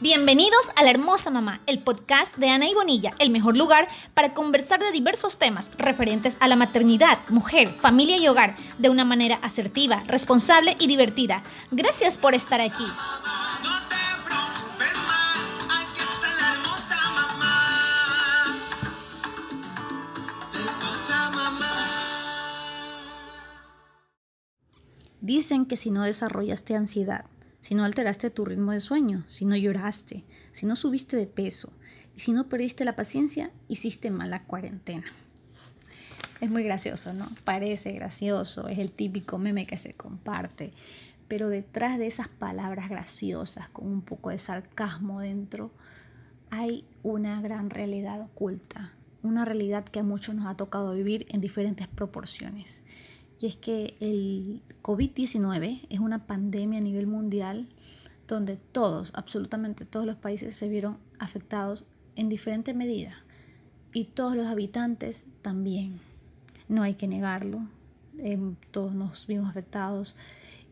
Bienvenidos a La Hermosa Mamá, el podcast de Ana y Bonilla, el mejor lugar para conversar de diversos temas referentes a la maternidad, mujer, familia y hogar de una manera asertiva, responsable y divertida. Gracias por estar aquí. Dicen que si no desarrollaste ansiedad, si no alteraste tu ritmo de sueño, si no lloraste, si no subiste de peso y si no perdiste la paciencia, hiciste mala cuarentena. Es muy gracioso, ¿no? Parece gracioso, es el típico meme que se comparte, pero detrás de esas palabras graciosas con un poco de sarcasmo dentro, hay una gran realidad oculta, una realidad que a muchos nos ha tocado vivir en diferentes proporciones y es que el COVID-19 es una pandemia a nivel mundial donde todos, absolutamente todos los países se vieron afectados en diferente medida y todos los habitantes también. No hay que negarlo, em, todos nos vimos afectados,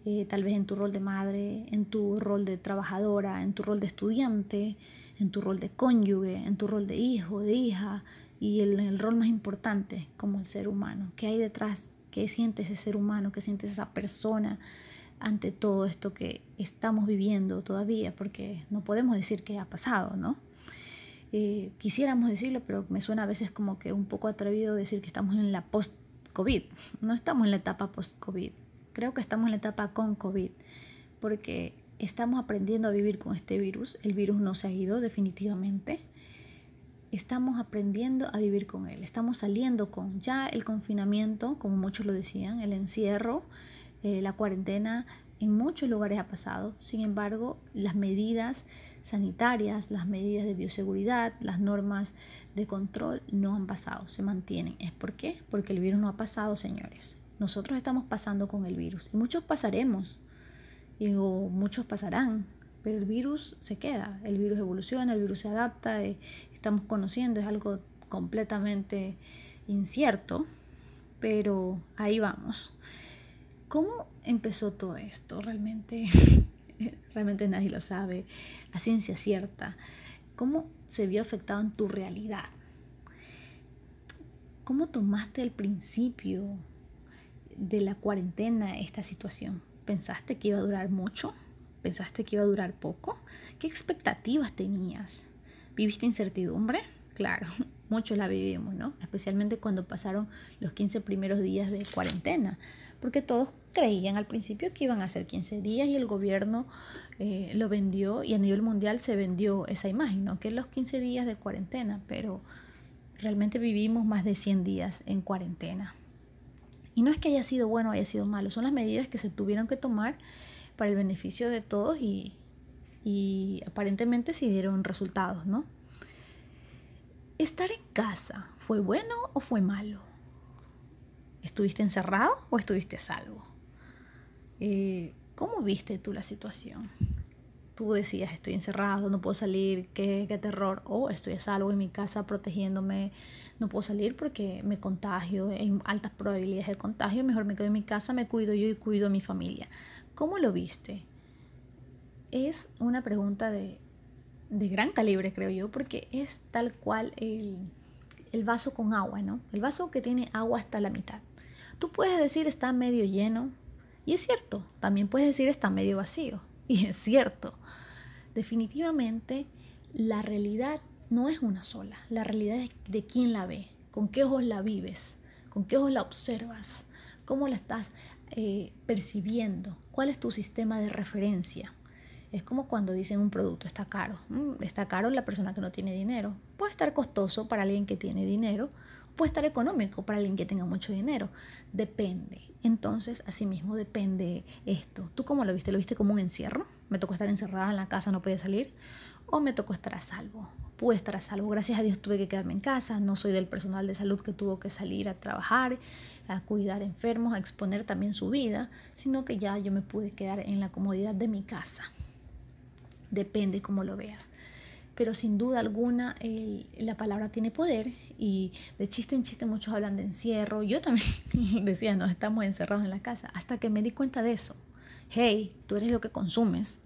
eh, tal vez en tu rol de madre, en tu rol de trabajadora, en tu rol de estudiante, en tu rol de cónyuge, en tu rol de hijo, de hija y el, el rol más importante como el ser humano. ¿Qué hay detrás ¿Qué siente ese ser humano? ¿Qué siente esa persona ante todo esto que estamos viviendo todavía? Porque no podemos decir que ha pasado, ¿no? Eh, quisiéramos decirlo, pero me suena a veces como que un poco atrevido decir que estamos en la post-COVID. No estamos en la etapa post-COVID. Creo que estamos en la etapa con COVID, porque estamos aprendiendo a vivir con este virus. El virus no se ha ido definitivamente estamos aprendiendo a vivir con él. Estamos saliendo con ya el confinamiento, como muchos lo decían, el encierro, eh, la cuarentena en muchos lugares ha pasado. Sin embargo, las medidas sanitarias, las medidas de bioseguridad, las normas de control no han pasado, se mantienen. ¿Es por qué? Porque el virus no ha pasado, señores. Nosotros estamos pasando con el virus muchos pasaremos y muchos pasarán, pero el virus se queda, el virus evoluciona, el virus se adapta, eh, estamos conociendo, es algo completamente incierto, pero ahí vamos. ¿Cómo empezó todo esto? Realmente, realmente nadie lo sabe, a ciencia cierta. ¿Cómo se vio afectado en tu realidad? ¿Cómo tomaste al principio de la cuarentena esta situación? ¿Pensaste que iba a durar mucho? ¿Pensaste que iba a durar poco? ¿Qué expectativas tenías? ¿Viviste incertidumbre? Claro, muchos la vivimos, ¿no? Especialmente cuando pasaron los 15 primeros días de cuarentena, porque todos creían al principio que iban a ser 15 días y el gobierno eh, lo vendió y a nivel mundial se vendió esa imagen, ¿no? Que los 15 días de cuarentena, pero realmente vivimos más de 100 días en cuarentena. Y no es que haya sido bueno o haya sido malo, son las medidas que se tuvieron que tomar para el beneficio de todos y, y aparentemente sí dieron resultados, ¿no? ¿Estar en casa fue bueno o fue malo? ¿Estuviste encerrado o estuviste salvo? Eh, ¿Cómo viste tú la situación? Tú decías, estoy encerrado, no puedo salir, qué, qué terror. O estoy a salvo en mi casa protegiéndome, no puedo salir porque me contagio, hay altas probabilidades de contagio, mejor me quedo en mi casa, me cuido yo y cuido a mi familia. ¿Cómo lo viste? Es una pregunta de, gran calibre, creo yo, porque es tal cual el, el vaso con agua, ¿no? El vaso que tiene agua hasta la mitad. Tú puedes decir está medio lleno, y es cierto, también puedes decir está medio vacío, y es cierto. Definitivamente, la realidad no es una sola, la realidad es de quién la ve, con qué ojos la vives, con qué ojos la observas, cómo la estás eh, percibiendo, cuál es tu sistema de referencia. Es como cuando dicen un producto está caro. Mm, está caro la persona que no tiene dinero. Puede estar costoso para alguien que tiene dinero. Puede estar económico para alguien que tenga mucho dinero. Depende. Entonces, asimismo, depende esto. ¿Tú cómo lo viste? ¿Lo viste como un encierro? ¿Me tocó estar encerrada en la casa, no podía salir? ¿O me tocó estar a salvo? Pude estar a salvo. Gracias a Dios tuve que quedarme en casa. No soy del personal de salud que tuvo que salir a trabajar, a cuidar enfermos, a exponer también su vida, sino que ya yo me pude quedar en la comodidad de mi casa depende cómo lo veas. Pero sin duda alguna la palabra tiene poder y de chiste en chiste muchos hablan de encierro. Yo también decía, no, estamos encerrados en la casa, hasta que me di cuenta de eso. Hey, tú eres lo que consumes.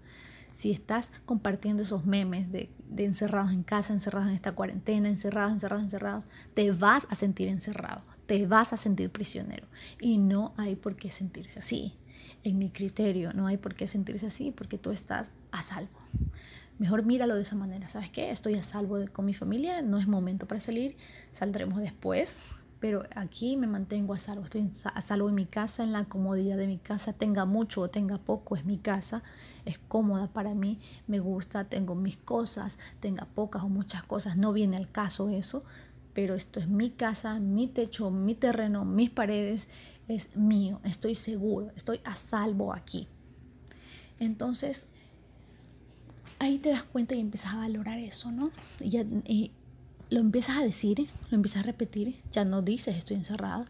si estás compartiendo esos memes de encerrados en casa, encerrados en esta cuarentena, encerrados, encerrados, encerrados, te vas a sentir encerrado, te vas a sentir prisionero. Y no hay por qué sentirse así. En mi criterio, no hay por qué sentirse así porque tú estás a salvo. Mejor míralo de esa manera. ¿Sabes qué? Estoy a salvo con mi familia, no es momento para salir, saldremos después, pero aquí me mantengo a salvo. Estoy a salvo en mi casa, en la comodidad de mi casa, tenga mucho o tenga poco, es mi casa, es cómoda para mí, me gusta, tengo mis cosas, tenga pocas o muchas cosas, no viene al caso eso, pero esto es mi casa, mi techo, mi terreno, mis paredes, es mío, estoy seguro, estoy a salvo aquí. Entonces, ahí te das cuenta y empiezas a valorar eso, ¿no? Y ya, eh, lo empiezas a decir, lo empiezas a repetir, ya no dices estoy encerrada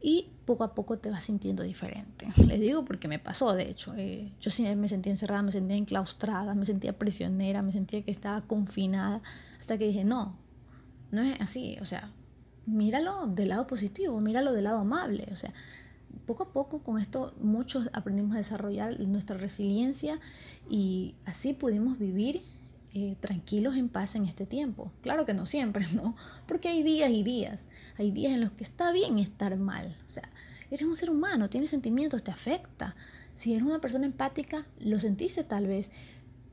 y poco a poco te vas sintiendo diferente. Les digo porque me pasó, de hecho. Eh, yo sí me sentía encerrada, me sentía enclaustrada, me sentía prisionera, me sentía que estaba confinada, hasta que dije, no, no es así, o sea, míralo del lado positivo, míralo del lado amable, o sea, poco a poco con esto muchos aprendimos a desarrollar nuestra resiliencia y así pudimos vivir eh, tranquilos en paz en este tiempo. Claro que no siempre, ¿no? Porque hay días y días. Hay días en los que está bien estar mal. O sea, eres un ser humano, tienes sentimientos, te afecta. Si eres una persona empática, lo sentiste tal vez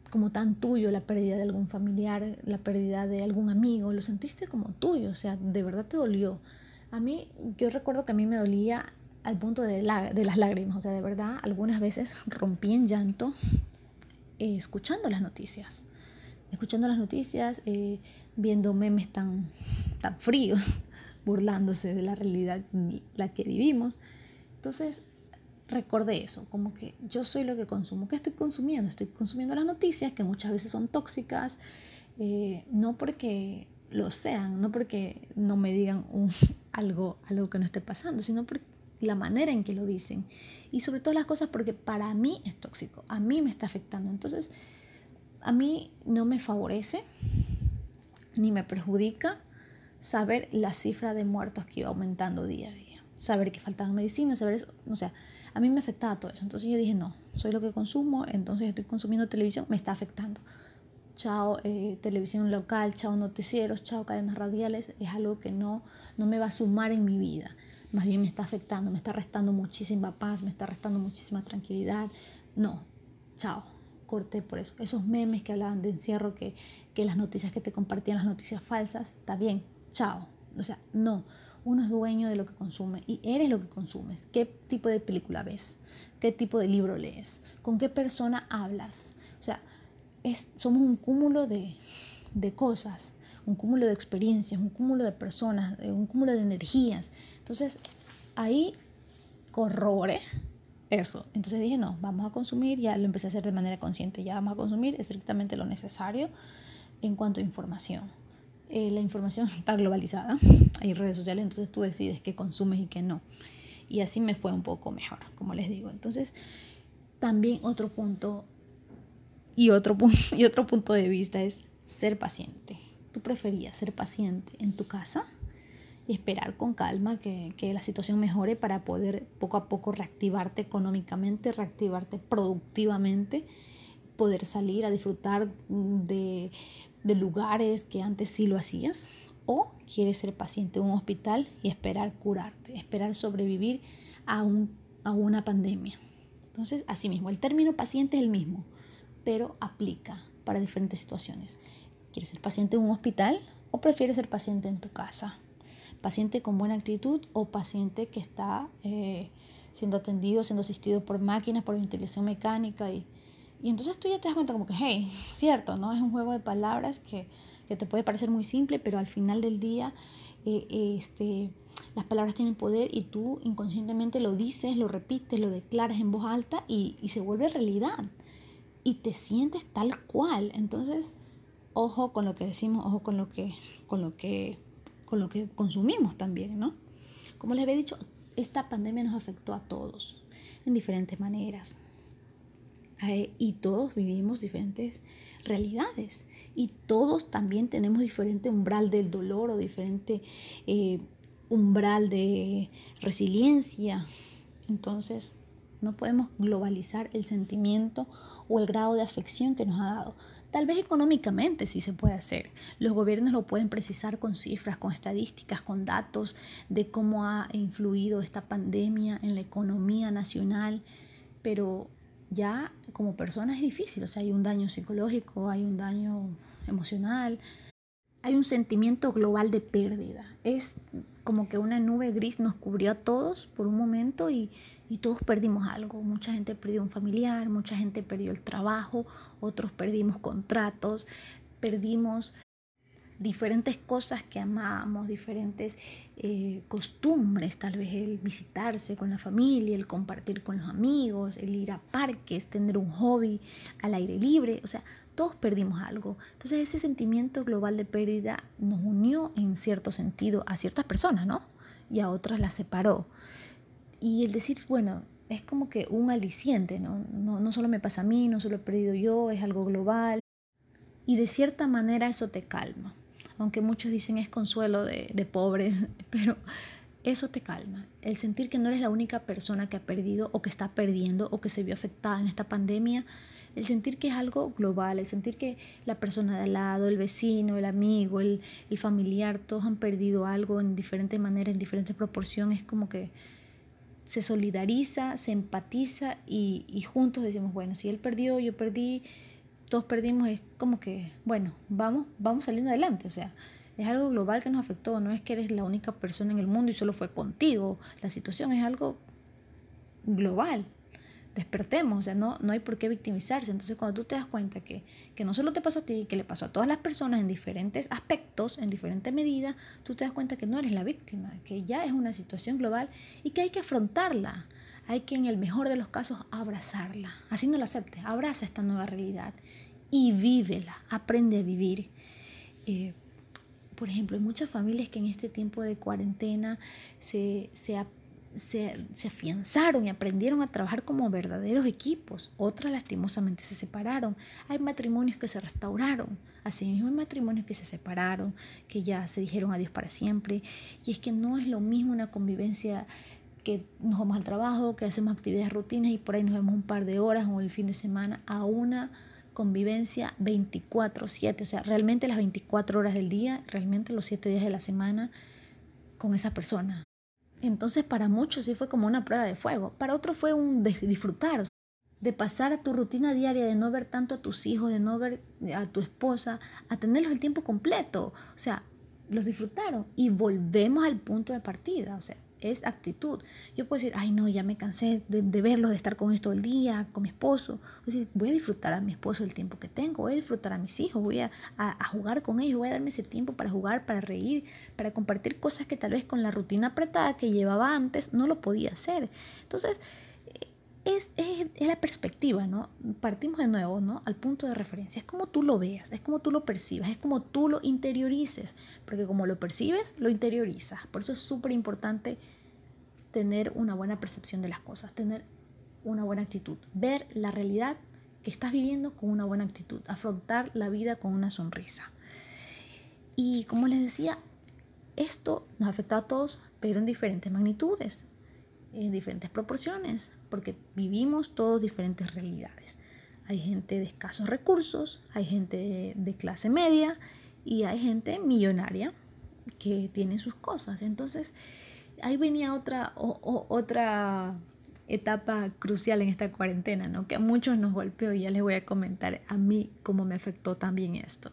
como tan tuyo la pérdida de algún familiar, la pérdida de algún amigo, lo sentiste como tuyo, o sea, de verdad te dolió. A mí, yo recuerdo que a mí me dolía al punto de, de las lágrimas, o sea, de verdad, algunas veces rompí en llanto eh, escuchando las noticias escuchando las noticias, eh, viendo memes tan, tan fríos, burlándose de la realidad en la que vivimos. Entonces, recordé eso, como que yo soy lo que consumo. ¿Qué estoy consumiendo? Estoy consumiendo las noticias que muchas veces son tóxicas, eh, no porque lo sean, no porque no me digan algo, algo que no esté pasando, sino por la manera en que lo dicen. Y sobre todas las cosas porque para mí es tóxico, a mí me está afectando. Entonces, a mí no me favorece ni me perjudica saber la cifra de muertos que iba aumentando día a día. Saber que faltaban medicinas, saber eso. O sea, a mí me afectaba todo eso. Entonces yo dije, no, soy lo que consumo, entonces estoy consumiendo televisión, me está afectando. Chao eh, televisión local, chao noticieros, chao cadenas radiales, es algo que no, no me va a sumar en mi vida. Más bien me está afectando, me está restando muchísima paz, me está restando muchísima tranquilidad. No, chao corté por eso. Esos memes que hablaban de encierro, que, que las noticias que te compartían, las noticias falsas, está bien, chao. O sea, no, uno es dueño de lo que consume y eres lo que consumes. ¿Qué tipo de película ves? ¿Qué tipo de libro lees? ¿Con qué persona hablas? O sea, es, somos un cúmulo de, de cosas, un cúmulo de experiencias, un cúmulo de personas, un cúmulo de energías. Entonces, ahí corroboré eso. Entonces dije, no, vamos a consumir, ya lo empecé a hacer de manera consciente, ya vamos a consumir estrictamente lo necesario en cuanto a información. Eh, la información está globalizada, hay redes sociales, entonces tú decides qué consumes y qué no. Y así me fue un poco mejor, como les digo. Entonces, también otro punto y otro, y otro punto de vista es ser paciente. ¿Tú preferías ser paciente en tu casa? y esperar con calma que, que, la situación mejore para poder poco a poco reactivarte económicamente, reactivarte productivamente, poder salir a disfrutar de, de lugares que antes sí lo hacías. O quieres ser paciente en un hospital y esperar curarte, esperar sobrevivir a, un, a una pandemia. Entonces, así mismo, el término paciente es el mismo, pero aplica para diferentes situaciones. ¿Quieres ser paciente en un hospital o prefieres ser paciente en tu casa? paciente con buena actitud o paciente que está eh, siendo atendido, siendo asistido por máquinas, por ventilación mecánica. Y, y entonces tú ya te das cuenta como que, hey, cierto, ¿no? Es un juego de palabras que, que te puede parecer muy simple, pero al final del día eh, este, las palabras tienen poder y tú inconscientemente lo dices, lo repites, lo declaras en voz alta y, y se vuelve realidad. Y te sientes tal cual. Entonces, ojo con lo que decimos, ojo con lo que, con lo que con lo que consumimos también, ¿no? Como les había dicho, esta pandemia nos afectó a todos en diferentes maneras. Eh, y todos vivimos diferentes realidades. Y todos también tenemos diferente umbral del dolor o diferente eh, umbral de resiliencia. Entonces, No podemos globalizar el sentimiento o el grado de afección que nos ha dado. Tal vez económicamente sí se puede hacer. Los gobiernos lo pueden precisar con cifras, con estadísticas, con datos de cómo ha influido esta pandemia en la economía nacional, pero ya como persona es difícil. O sea, hay un daño psicológico, hay un daño emocional, hay un sentimiento global de pérdida. Es como que una nube gris nos cubrió a todos por un momento y, todos perdimos algo. Mucha gente perdió un familiar, mucha gente perdió el trabajo, otros perdimos contratos, perdimos diferentes cosas que amábamos, diferentes eh, costumbres, tal vez el visitarse con la familia, el compartir con los amigos, el ir a parques, tener un hobby al aire libre, o sea, todos perdimos algo. Entonces ese sentimiento global de pérdida nos unió en cierto sentido a ciertas personas, ¿no? Y a otras las separó. Y el decir, bueno, es como que un aliciente, ¿no? No, no solo me pasa a mí, no solo he perdido yo, es algo global. Y de cierta manera eso te calma. Aunque muchos dicen es consuelo de, de pobres, pero eso te calma. El sentir que no eres la única persona que ha perdido o que está perdiendo o que se vio afectada en esta pandemia el sentir que es algo global, el sentir que la persona de al lado, el vecino, el amigo, el, familiar, todos han perdido algo en diferentes maneras, en diferentes proporciones, como que se solidariza, se empatiza y, y juntos decimos, bueno, si él perdió, yo perdí, todos perdimos, es como que, bueno, vamos, vamos saliendo adelante, o sea, es algo global que nos afectó, no es que eres la única persona en el mundo y solo fue contigo, la situación es algo global despertemos, o sea, no, no hay por qué victimizarse. Entonces, cuando tú te das cuenta que, que no solo te pasó a ti, que le pasó a todas las personas en diferentes aspectos, en diferentes medidas, tú te das cuenta que no eres la víctima, que ya es una situación global y que hay que afrontarla. Hay que, en el mejor de los casos, abrazarla. Así no la aceptes, abraza esta nueva realidad y vívela, aprende a vivir. Eh, por ejemplo, hay muchas familias que en este tiempo de cuarentena se, se, se, afianzaron y aprendieron a trabajar como verdaderos equipos. Otras lastimosamente se separaron. Hay matrimonios que se restauraron. Asimismo hay matrimonios que se separaron, que ya se dijeron adiós para siempre. Y es que no es lo mismo una convivencia que nos vamos al trabajo, que hacemos actividades rutinas y por ahí nos vemos un par de horas o el fin de semana, a una convivencia 24/7, o sea, realmente las 24 horas del día, realmente los 7 días de la semana con esa persona. Entonces para muchos sí fue como una prueba de fuego, para otros fue un disfrutar, de pasar a tu rutina diaria, de no ver tanto a tus hijos, de no ver a tu esposa, a tenerlos el tiempo completo. O sea, los disfrutaron y volvemos al punto de partida. O sea, es actitud. Yo puedo decir, ay no, ya me cansé de, de verlos, de estar con esto el día, con mi esposo. Voy a disfrutar a mi esposo el tiempo que tengo, voy a disfrutar a mis hijos, voy a, a, jugar con ellos, voy a darme ese tiempo para jugar, para reír, para compartir cosas que tal vez con la rutina apretada que llevaba antes no lo podía hacer. Entonces, es, es, es, la perspectiva, ¿no? Partimos de nuevo, ¿no? Al punto de referencia. Es como tú lo veas, es como tú lo percibas, es como tú lo interiorices, porque como lo percibes, lo interiorizas. Por eso es súper importante tener una buena percepción de las cosas, tener una buena actitud, ver la realidad que estás viviendo con una buena actitud, afrontar la vida con una sonrisa. Y como les decía, esto nos afecta a todos, pero en diferentes magnitudes en diferentes proporciones, porque vivimos todos diferentes realidades. Hay gente de escasos recursos, hay gente de, clase media y hay gente millonaria que tiene sus cosas. Entonces, ahí venía otra, otra etapa crucial en esta cuarentena, ¿no? que a muchos nos golpeó y ya les voy a comentar a mí cómo me afectó también esto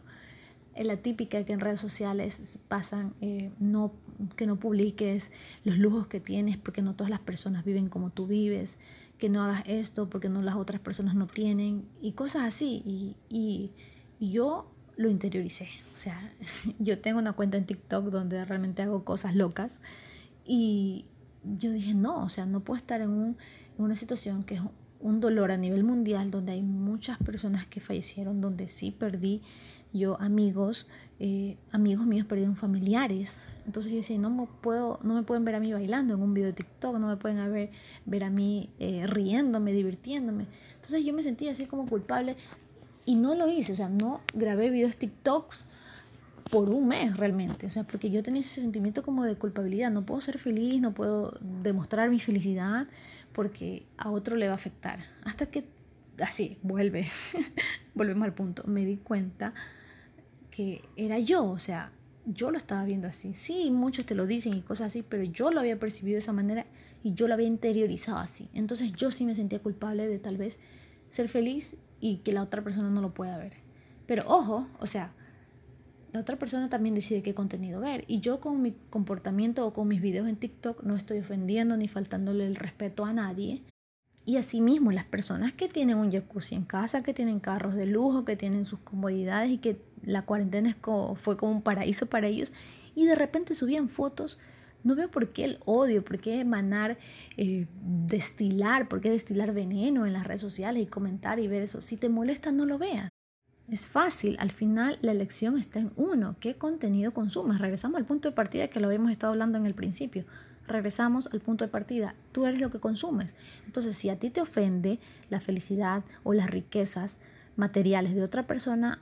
la típica que en redes sociales pasan, eh, no, que no publiques los lujos que tienes porque no todas las personas viven como tú vives, que no hagas esto porque no las otras personas no tienen y cosas así. Y, y, yo lo interioricé. O sea, yo tengo una cuenta en TikTok donde realmente hago cosas locas y yo dije, no, o sea, no puedo estar en, un, en una situación que es un dolor a nivel mundial, donde hay muchas personas que fallecieron, donde sí perdí yo amigos, eh, amigos míos perdieron familiares. Entonces yo decía, no me, puedo, no me pueden ver a mí bailando en un video de TikTok, no me pueden ver, ver a mí eh, riéndome, divirtiéndome. Entonces yo me sentía así como culpable y no lo hice, o sea, no grabé videos TikToks por un mes realmente, o sea, porque yo tenía ese sentimiento como de culpabilidad, no puedo ser feliz, no puedo demostrar mi felicidad porque a otro le va a afectar. Hasta que así, vuelve, volvemos al punto, me di cuenta que era yo, o sea, yo lo estaba viendo así. Sí, muchos te lo dicen y cosas así, pero yo lo había percibido de esa manera y yo lo había interiorizado así. Entonces yo sí me sentía culpable de tal vez ser feliz y que la otra persona no lo pueda ver. Pero ojo, o sea, la otra persona también decide qué contenido ver. Y yo con mi comportamiento o con mis videos en TikTok no estoy ofendiendo ni faltándole el respeto a nadie. Y asimismo, las personas que tienen un jacuzzi en casa, que tienen carros de lujo, que tienen sus comodidades y que la cuarentena fue como un paraíso para ellos y de repente subían fotos, no veo por qué el odio, por qué emanar, eh, destilar, por qué destilar veneno en las redes sociales y comentar y ver eso. Si te molesta, no lo veas. Es fácil, al final la elección está en uno, qué contenido consumes. Regresamos al punto de partida que lo habíamos estado hablando en el principio regresamos al punto de partida. Tú eres lo que consumes. Entonces, si a ti te ofende la felicidad o las riquezas materiales de otra persona,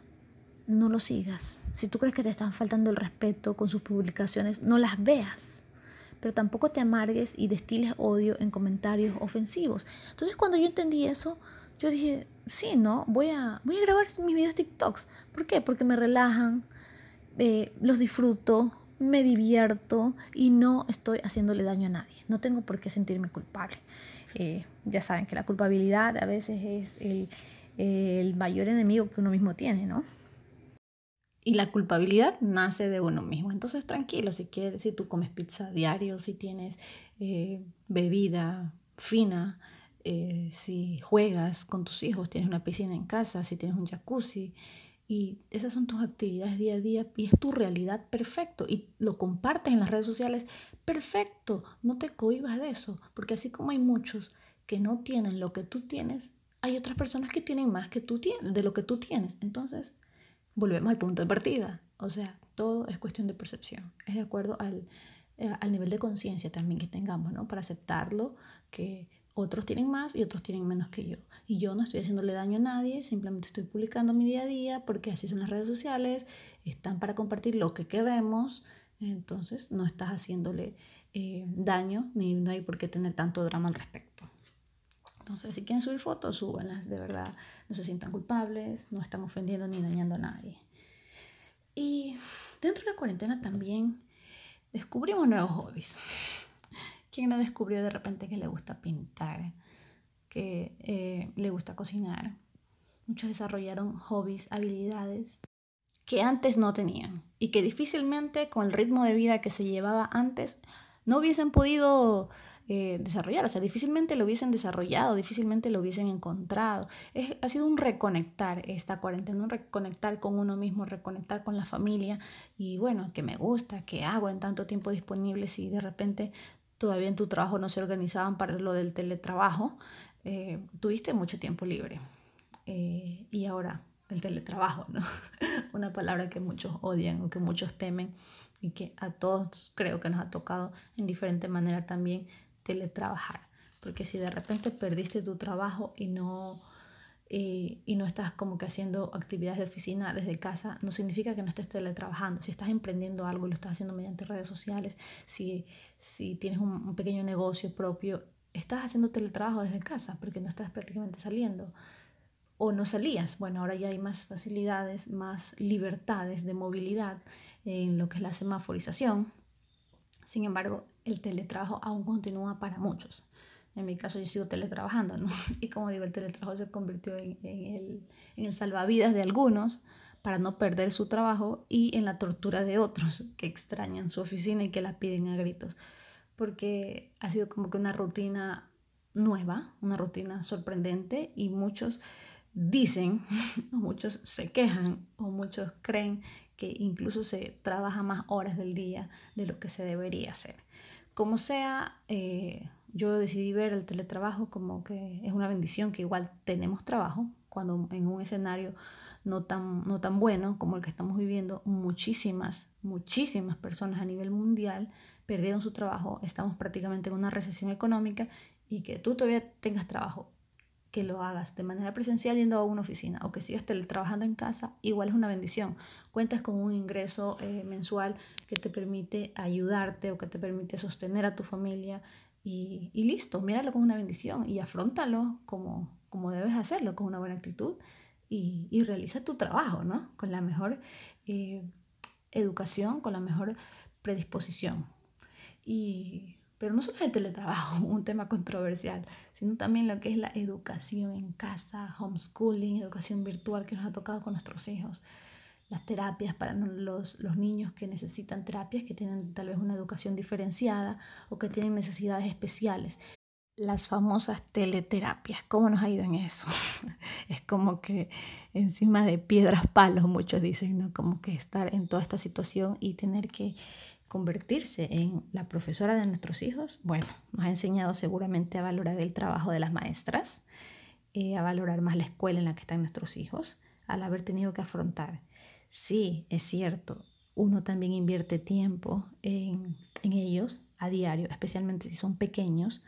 no lo sigas. Si tú crees que te están faltando el respeto con sus publicaciones, no las veas. Pero tampoco te amargues y destiles odio en comentarios ofensivos. Entonces, cuando yo entendí eso, yo dije, sí, ¿no? Voy a, voy a grabar mis videos TikToks. ¿Por qué? Porque me relajan, eh, los disfruto, me divierto y no estoy haciéndole daño a nadie. No tengo por qué sentirme culpable. Eh, ya saben que la culpabilidad a veces es el, el mayor enemigo que uno mismo tiene, ¿no? Y la culpabilidad nace de uno mismo. Entonces, tranquilo, si quieres, si tú comes pizza diario, si tienes eh, bebida fina, eh, si juegas con tus hijos, tienes una piscina en casa, si tienes un jacuzzi, y esas son tus actividades día a día y es tu realidad perfecto y lo compartes en las redes sociales, perfecto, no te cohibas de eso, porque así como hay muchos que no tienen lo que tú tienes, hay otras personas que tienen más que tú tienes, de lo que tú tienes. Entonces, volvemos al punto de partida, o sea, todo es cuestión de percepción, es de acuerdo al, eh, al nivel de conciencia también que tengamos, ¿no? Para aceptarlo, que otros tienen más y otros tienen menos que yo. Y yo no estoy haciéndole daño a nadie, simplemente estoy publicando mi día a día porque así son las redes sociales, están para compartir lo que queremos, entonces no estás haciéndole eh, daño ni no hay por qué tener tanto drama al respecto. Entonces, si quieren subir fotos, súbanlas, de verdad, no se sientan culpables, no están ofendiendo ni dañando a nadie. Y dentro de la cuarentena también descubrimos nuevos hobbies. ¿Quién no descubrió de repente que le gusta pintar, que eh, le gusta cocinar? Muchos desarrollaron hobbies, habilidades que antes no tenían y que difícilmente con el ritmo de vida que se llevaba antes no hubiesen podido eh, desarrollar, o sea, difícilmente lo hubiesen desarrollado, difícilmente lo hubiesen encontrado. Ha sido un reconectar esta cuarentena, un reconectar con uno mismo, reconectar con la familia y bueno, que me gusta, que hago en tanto tiempo disponible si de repente todavía en tu trabajo no se organizaban para lo del teletrabajo, eh, tuviste mucho tiempo libre. Eh, y ahora el teletrabajo, ¿no? Una palabra que muchos odian o que muchos temen y que a todos creo que nos ha tocado en diferente manera también teletrabajar. Porque si de repente perdiste tu trabajo y no y, no estás como que haciendo actividades de oficina desde casa, no significa que no estés teletrabajando. Si estás emprendiendo algo y lo estás haciendo mediante redes sociales, si, si tienes un, pequeño negocio propio, estás haciendo teletrabajo desde casa porque no estás prácticamente saliendo o no salías. Bueno, ahora ya hay más facilidades, más libertades de movilidad en lo que es la semaforización. Sin embargo, el teletrabajo aún continúa para muchos. En mi caso yo sigo teletrabajando, ¿no? Y como digo, el teletrabajo se convirtió en, el, en el salvavidas de algunos para no perder su trabajo y en la tortura de otros que extrañan su oficina y que la piden a gritos. Porque ha sido como que una rutina nueva, una rutina sorprendente y muchos dicen, o muchos se quejan, o muchos creen que incluso se trabaja más horas del día de lo que se debería hacer. Como sea, eh, yo decidí ver el teletrabajo como que es una bendición, que igual tenemos trabajo, cuando en un escenario no tan, no tan bueno como el que estamos viviendo, muchísimas, muchísimas personas a nivel mundial perdieron su trabajo, estamos prácticamente en una recesión económica y que tú todavía tengas trabajo, que lo hagas de manera presencial yendo a una oficina o que sigas trabajando en casa, igual es una bendición. Cuentas con un ingreso eh, mensual que te permite ayudarte o que te permite sostener a tu familia y, listo, míralo como una bendición y afrontalo como, como debes hacerlo, con una buena actitud y, y realiza tu trabajo, ¿no? Con la mejor eh, educación, con la mejor predisposición. Y pero no solo el teletrabajo, un tema controversial, sino también lo que es la educación en casa, homeschooling, educación virtual que nos ha tocado con nuestros hijos, las terapias para los, los niños que necesitan terapias, que tienen tal vez una educación diferenciada o que tienen necesidades especiales. Las famosas teleterapias, ¿cómo nos ha ido en eso? es como que encima de piedras palos, muchos dicen, ¿no? Como que estar en toda esta situación y tener que convertirse en la profesora de nuestros hijos, bueno, nos ha enseñado seguramente a valorar el trabajo de las maestras, eh, a valorar más la escuela en la que están nuestros hijos, al haber tenido que afrontar. Sí, es cierto, uno también invierte tiempo en, en ellos a diario, especialmente si son pequeños.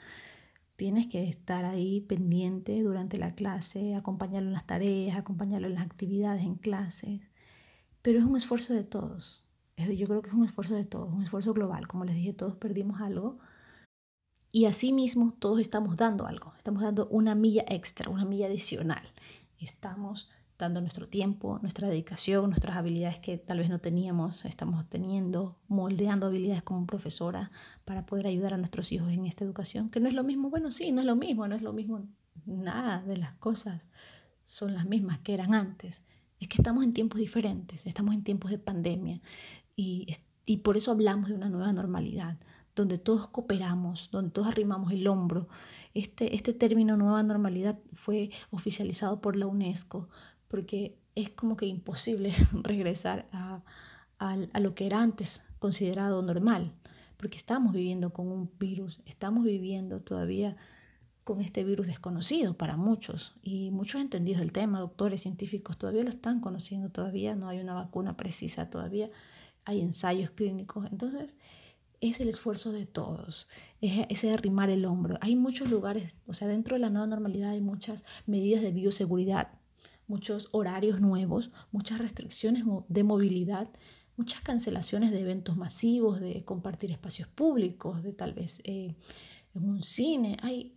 Tienes que estar ahí pendiente durante la clase, acompañarlo en las tareas, acompañarlo en las actividades en clases, pero es un esfuerzo de todos yo creo que es un esfuerzo de todos, un esfuerzo global. Como les dije, todos perdimos algo. Y asimismo, todos estamos dando algo. Estamos dando una milla extra, una milla adicional. Estamos dando nuestro tiempo, nuestra dedicación, nuestras habilidades que tal vez no teníamos, estamos teniendo, moldeando habilidades como profesora para poder ayudar a nuestros hijos en esta educación, que no es lo mismo, bueno, sí, no es lo mismo, no es lo mismo, nada de las cosas son las mismas que eran antes. Es que estamos en tiempos diferentes, estamos en tiempos de pandemia, y, y por eso hablamos de una nueva normalidad, donde todos cooperamos, donde todos arrimamos el hombro. Este, este término nueva normalidad fue oficializado por la UNESCO porque es como que imposible regresar a, a, lo que era antes considerado normal, porque estamos viviendo con un virus, estamos viviendo todavía con este virus desconocido para muchos y muchos entendidos del tema, doctores, científicos, todavía lo están conociendo, todavía no hay una vacuna precisa, todavía hay ensayos clínicos. Entonces, es el esfuerzo de todos, es ese arrimar el hombro. Hay muchos lugares, o sea, dentro de la nueva normalidad hay muchas medidas de bioseguridad, muchos horarios nuevos, muchas restricciones de movilidad, muchas cancelaciones de eventos masivos, de compartir espacios públicos, de tal vez eh, en un cine. Hay,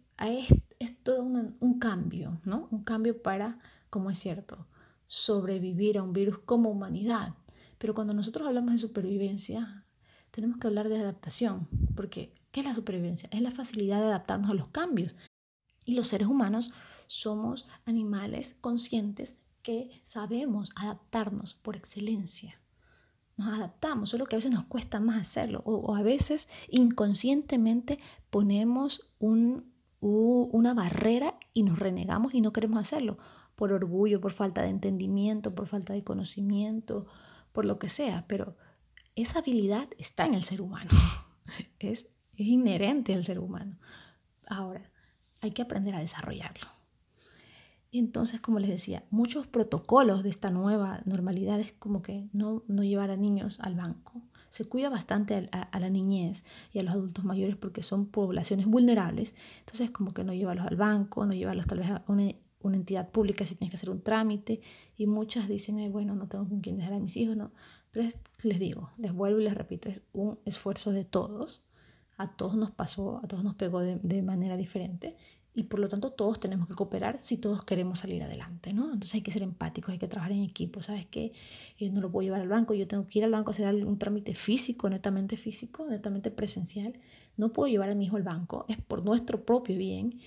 es todo un cambio, ¿no? Un cambio para, como es cierto, sobrevivir a un virus como humanidad. Pero cuando nosotros hablamos de supervivencia, tenemos que hablar de adaptación, porque ¿qué es la supervivencia? Es la facilidad de adaptarnos a los cambios. Y los seres humanos somos animales conscientes que sabemos adaptarnos por excelencia. Nos adaptamos, solo que a veces nos cuesta más hacerlo o, a veces inconscientemente ponemos un, una barrera y nos renegamos y no queremos hacerlo por orgullo, por falta de entendimiento, por falta de conocimiento, por lo que sea, pero esa habilidad está en el ser humano, es, es inherente al ser humano. Ahora, hay que aprender a desarrollarlo. Entonces, como les decía, muchos protocolos de esta nueva normalidad es como que no, no llevar a niños al banco. Se cuida bastante a, la niñez y a los adultos mayores porque son poblaciones vulnerables. Entonces, como que no llevarlos al banco, no llevarlos tal vez a una una entidad pública si tienes que hacer un trámite y muchas dicen, bueno, no tengo con quién dejar a mis hijos, no. Pero les digo, les vuelvo y les repito, es un esfuerzo de todos, a todos nos pasó, a todos nos pegó de, de manera diferente y por lo tanto todos tenemos que cooperar si todos queremos salir adelante, ¿no? Entonces hay que ser empáticos, hay que trabajar en equipo, ¿sabes qué? Yo no lo puedo llevar al banco, yo tengo que ir al banco a hacer un trámite físico, netamente físico, netamente presencial, no puedo llevar a mi hijo al banco, es por nuestro propio bien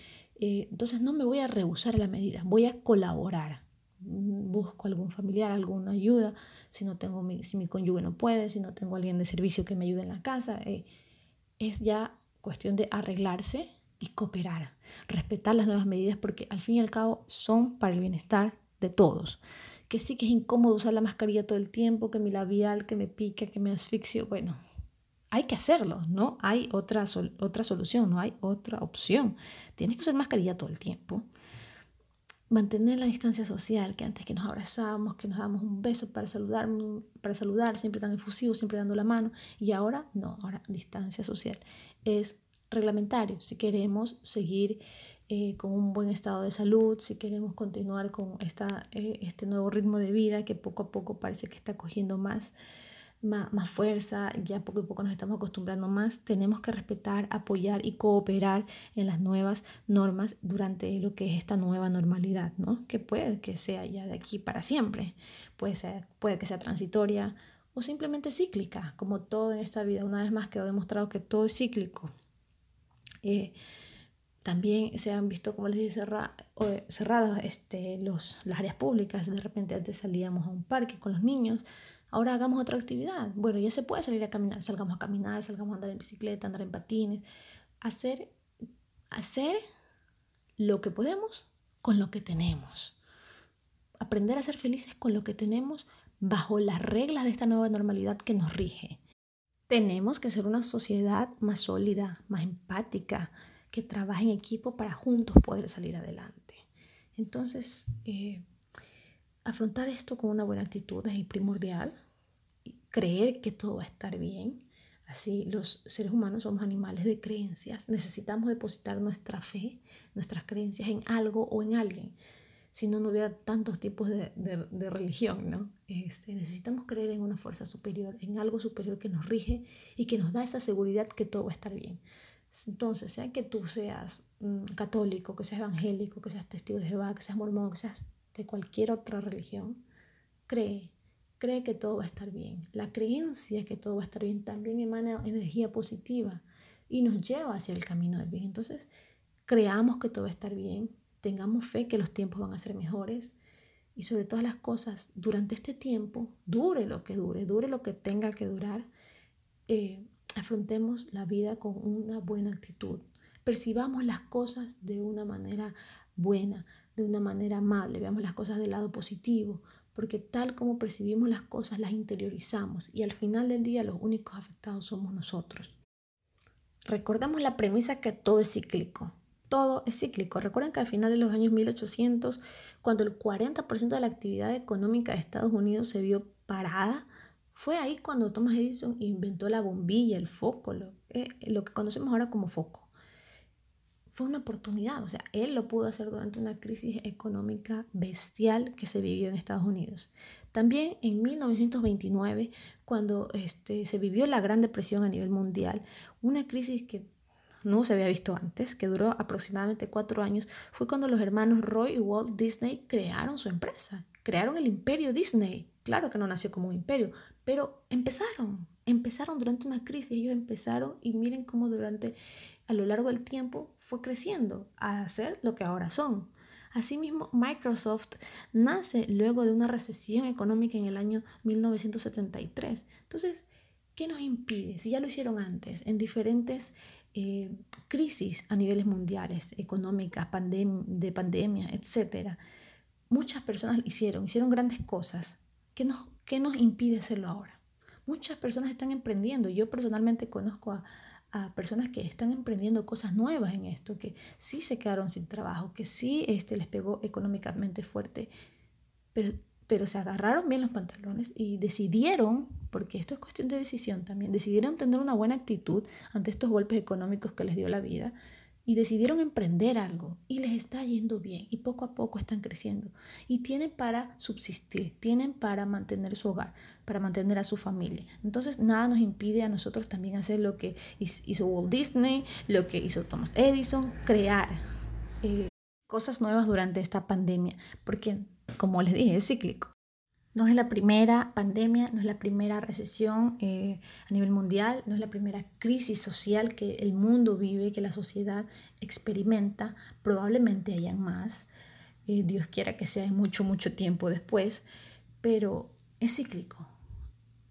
eh, entonces no me voy a rehusar a la medida, voy a colaborar. Busco algún familiar, alguna ayuda, si no tengo mi, si mi cónyuge no puede, si no tengo alguien de servicio que me ayude en la casa. Eh, es ya cuestión de arreglarse y cooperar, respetar las nuevas medidas porque al fin y al cabo son para el bienestar de todos. Que sí que es incómodo usar la mascarilla todo el tiempo, que mi labial, que me pica, que me asfixio, bueno, hay que hacerlo, no hay otra, otra solución, no hay otra opción. Tienes que usar mascarilla todo el tiempo. Mantener la distancia social, que antes que nos abrazábamos, que nos dábamos un beso para saludar, para saludar, siempre tan efusivo, siempre dando la mano, y ahora no, ahora distancia social. Es reglamentario si queremos seguir eh, con un buen estado de salud, si queremos continuar con esta, eh, este nuevo ritmo de vida que poco a poco parece que está cogiendo más, más, más, fuerza, ya poco a poco nos estamos acostumbrando más, tenemos que respetar, apoyar y cooperar en las nuevas normas durante lo que es esta nueva normalidad, ¿no? que puede que sea ya de aquí para siempre, puede, ser, puede que sea transitoria o simplemente cíclica, como todo en esta vida. Una vez más quedó demostrado que todo es cíclico. Eh, también se han visto, como les dije, cerra, cerradas este, los, las áreas públicas. De repente antes salíamos a un parque con los niños. Ahora hagamos otra actividad. Bueno, ya se puede salir a caminar. Salgamos a caminar, salgamos a andar en bicicleta, andar en patines. Hacer, hacer lo que podemos con lo que tenemos. Aprender a ser felices con lo que tenemos bajo las reglas de esta nueva normalidad que nos rige. Tenemos que ser una sociedad más sólida, más empática, que trabaje en equipo para juntos poder salir adelante. Entonces, eh, afrontar esto con una buena actitud es primordial. Creer que todo va a estar bien. Así, los seres humanos somos animales de creencias. Necesitamos depositar nuestra fe, nuestras creencias en algo o en alguien. Si no, no hubiera tantos tipos de, de, religión, ¿no? Este, necesitamos creer en una fuerza superior, en algo superior que nos rige y que nos da esa seguridad que todo va a estar bien. Entonces, sea que tú seas mm, católico, que seas evangélico, que seas testigo de Jehová, que seas mormón, que seas de cualquier otra religión, cree, cree que todo va a estar bien. La creencia que todo va a estar bien también emana energía positiva y nos lleva hacia el camino del bien. Entonces, creamos que todo va a estar bien, tengamos fe que los tiempos van a ser mejores y sobre todas las cosas, durante este tiempo, dure lo que dure, dure lo que tenga que durar, eh, afrontemos la vida con una buena actitud. Percibamos las cosas de una manera buena, de una manera amable, veamos las cosas del lado positivo, porque tal como percibimos las cosas, las interiorizamos y al final del día los únicos afectados somos nosotros. Recordamos la premisa que todo es cíclico. Todo es cíclico. Recuerden que al final de los años 1800, cuando el 40% de la actividad económica de Estados Unidos se vio parada, fue ahí cuando Thomas Edison inventó la bombilla, el foco, lo, eh, lo, que conocemos ahora como foco. Fue una oportunidad, o sea, él lo pudo hacer durante una crisis económica bestial que se vivió en Estados Unidos. También en 1929, cuando este, se vivió la Gran Depresión a nivel mundial, una crisis que no se había visto antes, que duró aproximadamente cuatro años, fue cuando los hermanos Roy y Walt Disney crearon su empresa, crearon el imperio Disney. Claro que no nació como un imperio, pero empezaron, empezaron durante una crisis, ellos empezaron y miren cómo durante, a lo largo del tiempo fue creciendo a ser lo que ahora son. Asimismo, Microsoft nace luego de una recesión económica en el año 1973. Entonces, ¿qué nos impide? Si ya lo hicieron antes, en diferentes eh, crisis a niveles mundiales, económicas, de pandemia, etc. Muchas personas lo hicieron, hicieron grandes cosas. ¿Qué nos, ¿Qué nos impide hacerlo ahora? Muchas personas están emprendiendo. Yo personalmente conozco a, personas que están emprendiendo cosas nuevas en esto, que sí se quedaron sin trabajo, que sí este, les pegó económicamente fuerte, pero, pero se agarraron bien los pantalones y decidieron, porque esto es cuestión de decisión también, decidieron tener una buena actitud ante estos golpes económicos que les dio la vida y decidieron emprender algo y les está yendo bien y poco a poco están creciendo y tienen para subsistir, tienen para mantener su hogar, para mantener a su familia. Entonces nada nos impide a nosotros también hacer lo que hizo Walt Disney, lo que hizo Thomas Edison, crear eh, cosas nuevas durante esta pandemia, porque como les dije, es cíclico. No es la primera pandemia, no es la primera recesión eh, a nivel mundial, no es la primera crisis social que el mundo vive, que la sociedad experimenta. Probablemente hayan más. Eh, Dios quiera que sea mucho, mucho tiempo después, pero es cíclico.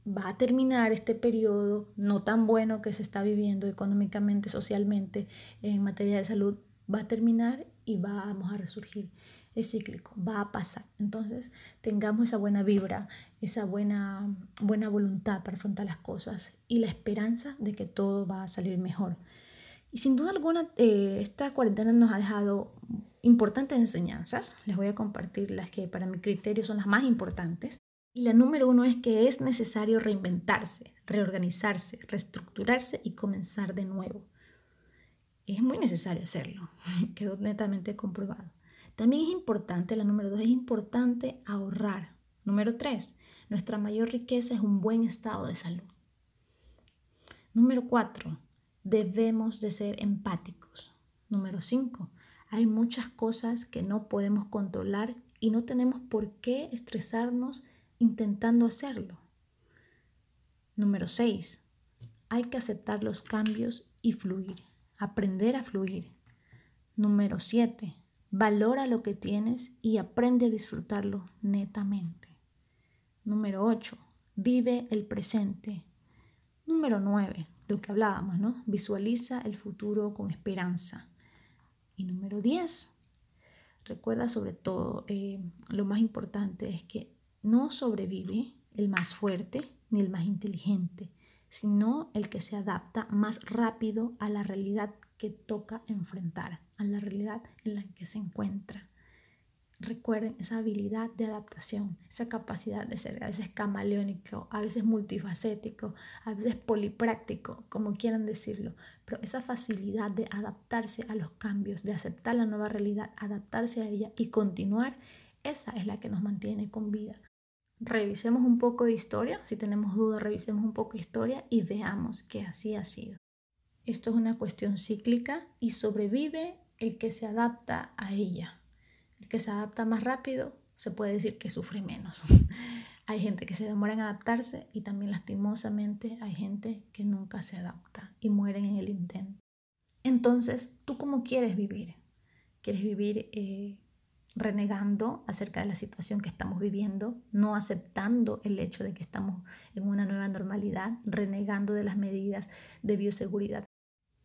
Va a terminar este periodo no tan bueno que se está viviendo económicamente, socialmente, en materia de salud. Va a terminar y vamos a resurgir es cíclico, va a pasar. Entonces, tengamos esa buena vibra, esa buena, buena voluntad para afrontar las cosas y la esperanza de que todo va a salir mejor. Y sin duda alguna, eh, esta cuarentena nos ha dejado importantes enseñanzas. Les voy a compartir las que para mi criterio son las más importantes. Y la número uno es que es necesario reinventarse, reorganizarse, reestructurarse y comenzar de nuevo. Es muy necesario hacerlo, quedó netamente comprobado. También es importante, la número dos, es importante ahorrar. Número tres, nuestra mayor riqueza es un buen estado de salud. Número cuatro, debemos de ser empáticos. Número cinco, hay muchas cosas que no podemos controlar y no tenemos por qué estresarnos intentando hacerlo. Número 6. Hay que aceptar los cambios y fluir, aprender a fluir. Número 7. Valora lo que tienes y aprende a disfrutarlo netamente. Número 8. Vive el presente. Número 9. Lo que hablábamos, ¿no? Visualiza el futuro con esperanza. Y número 10. Recuerda sobre todo, eh, lo más importante es que no sobrevive el más fuerte ni el más inteligente, sino el que se adapta más rápido a la realidad que toca enfrentar, la realidad en la que se encuentra. Recuerden esa habilidad de adaptación, esa capacidad de ser a veces camaleónico, a veces multifacético, a veces polipráctico, como quieran decirlo, pero esa facilidad de adaptarse a los cambios, de aceptar la nueva realidad, adaptarse a ella y continuar, esa es la que nos mantiene con vida. Revisemos un poco de historia, si tenemos dudas, revisemos un poco de historia y veamos que así ha sido. Esto es una cuestión cíclica y sobrevive el que se adapta a ella. El que se adapta más rápido se puede decir que sufre menos. hay gente que se demora en adaptarse y también lastimosamente hay gente que nunca se adapta y mueren en el intento. Entonces, ¿tú cómo quieres vivir? ¿Quieres vivir eh, renegando acerca de la situación que estamos viviendo, no aceptando el hecho de que estamos en una nueva normalidad, renegando de las medidas de bioseguridad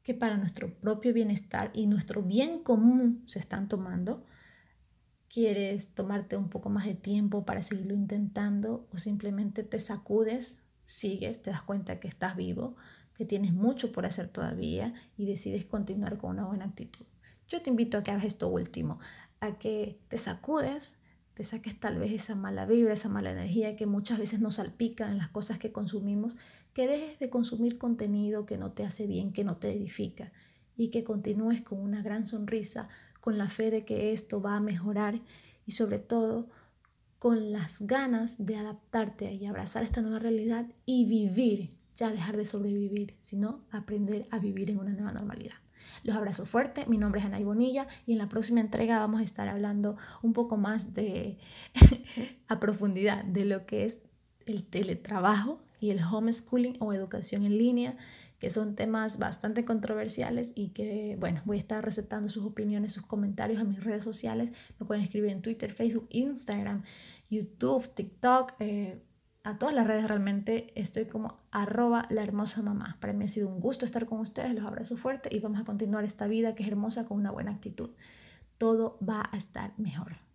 que para nuestro propio bienestar y nuestro bien común se están tomando? quieres tomarte un poco más de tiempo para seguirlo intentando o simplemente te sacudes, sigues, te das cuenta que estás vivo, que tienes mucho por hacer todavía y decides continuar con una buena actitud. Yo te invito a que hagas esto último, a que te sacudes, te saques tal vez esa mala vibra, esa mala energía que muchas veces nos salpica en las cosas que consumimos, que dejes de consumir contenido que no te hace bien, que no te edifica y que continúes con una gran sonrisa con la fe de que esto va a mejorar y sobre todo con las ganas de adaptarte y abrazar esta nueva realidad y vivir, ya dejar de sobrevivir, sino aprender a vivir en una nueva normalidad. Los abrazo fuerte, mi nombre es Ana Bonilla y en la próxima entrega vamos a estar hablando un poco más de a profundidad de lo que es el teletrabajo y el homeschooling o educación en línea que son temas bastante controversiales y que, bueno, voy a estar recetando sus opiniones, sus comentarios en mis redes sociales. Me pueden escribir en Twitter, Facebook, Instagram, YouTube, TikTok, eh, a todas las redes realmente estoy como arroba la hermosa mamá. Para mí ha sido un gusto estar con ustedes, los abrazo fuerte y vamos a continuar esta vida que es hermosa con una buena actitud. Todo va a estar mejor.